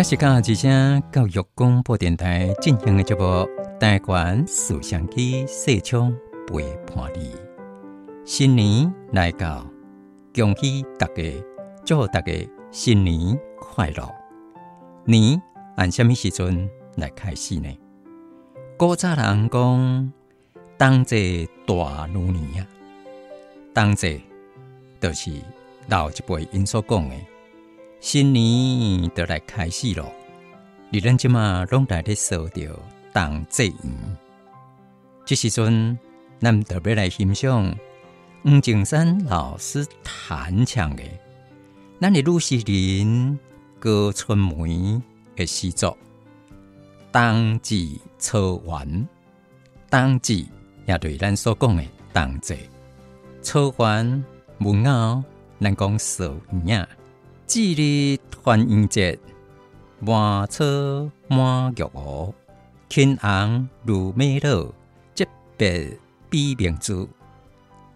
这是教之声教育广播电台进行的节目《台湾思想机视窗陪伴你》。新年来到，恭喜大家，祝大家新年快乐！年按什么时阵来开始呢？古早人讲，当这大如年啊，当这就是老一辈因所讲的。新年就来开始咯！你咱即马拢在咧说着当这年，这时阵咱特别来欣赏吴景山老师弹唱的，咱的鲁西林歌春梅的诗作《冬至初完》，冬至也对咱所讲的冬至。初完文奥，咱讲数年。节日团圆节，满车满玉壶，天红如美乐，级别比明珠。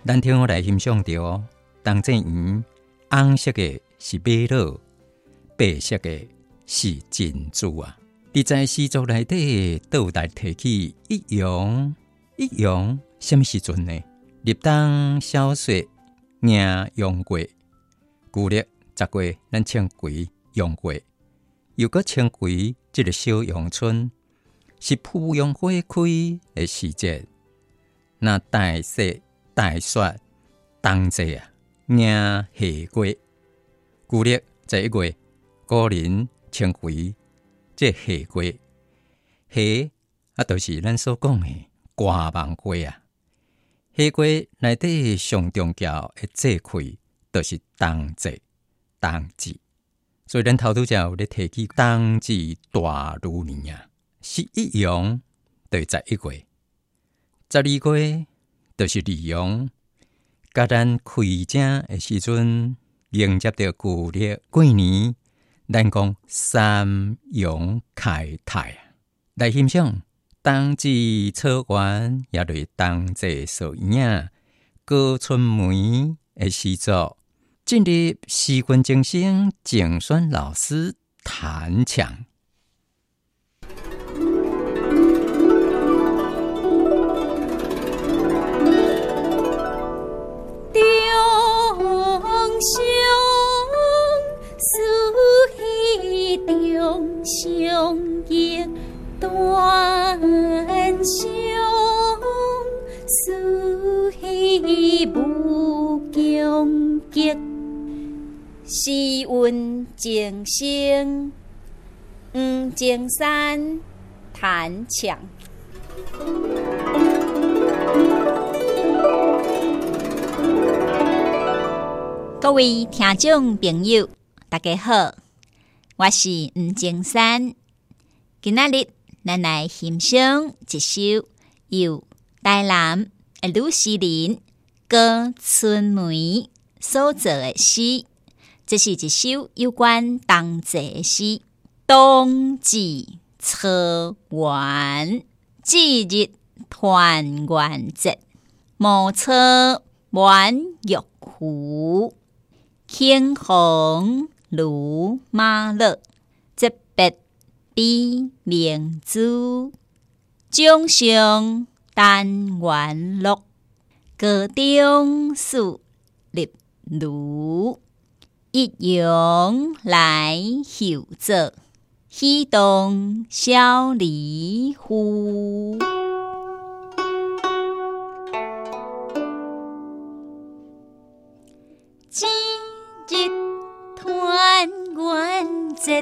咱听我来欣赏着哦，当正圆红色的是美乐，白色的是珍珠啊！你在诗作内底倒来提起一阳一阳，什么时阵呢？立冬小雪迎阳过，古历。十月，咱称葵阳过，又搁称葵，即个小阳春是蒲阳花开的时节。那大雪大雪冬节啊，迎夏过，旧历十一月，古人称葵，即夏过。夏啊，就是咱所讲的瓜芒花啊。夏过内底上重要的节气，就是冬节。冬至，所以咱头拄则有咧提起冬至大如年啊，是一阳，对十一月，十二月就是二阳，甲咱开正诶时阵，迎接着旧历过年，咱讲三阳开泰啊，来欣赏冬至初元，也对冬至寿影，歌春梅诶诗作。进入时关精声，静选老师弹唱。中雄时运正盛，黄景山弹唱。各位听众朋友，大家好，我是黄景山。今仔日咱来欣赏一首由台南的鲁诗人郭春梅所作的诗。这是一首有关冬节诗。冬至初圆，节日团圆节。莫测满玉壶，轻红如马乐。节别比明珠，掌上丹元乐。歌中树立如。一阳来后作，喜动小离乎？节日团圆节，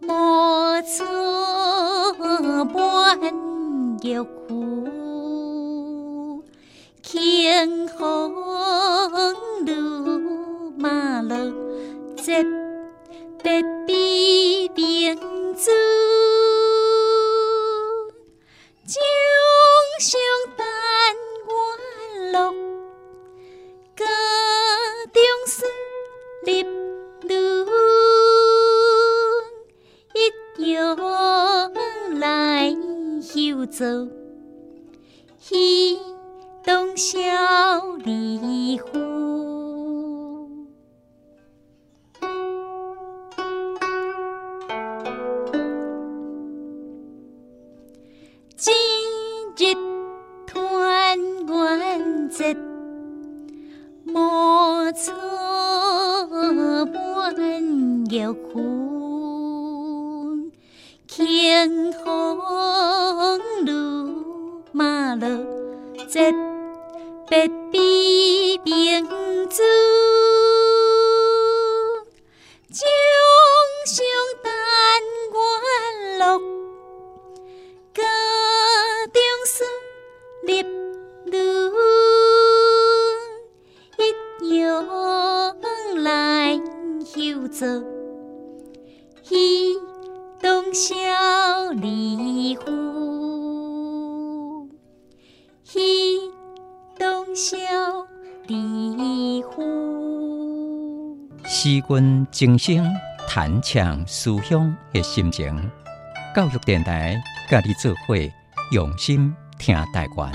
莫错半玉壶，轻红如。马乐节，白比明珠，掌上丹元乐，歌中丝立如，一样来休作，节，莫错半月份，庆丰路马路节，别比平子。做东小离湖。诗君精声弹唱思乡的心情，教育电台甲你做伙用心听台湾。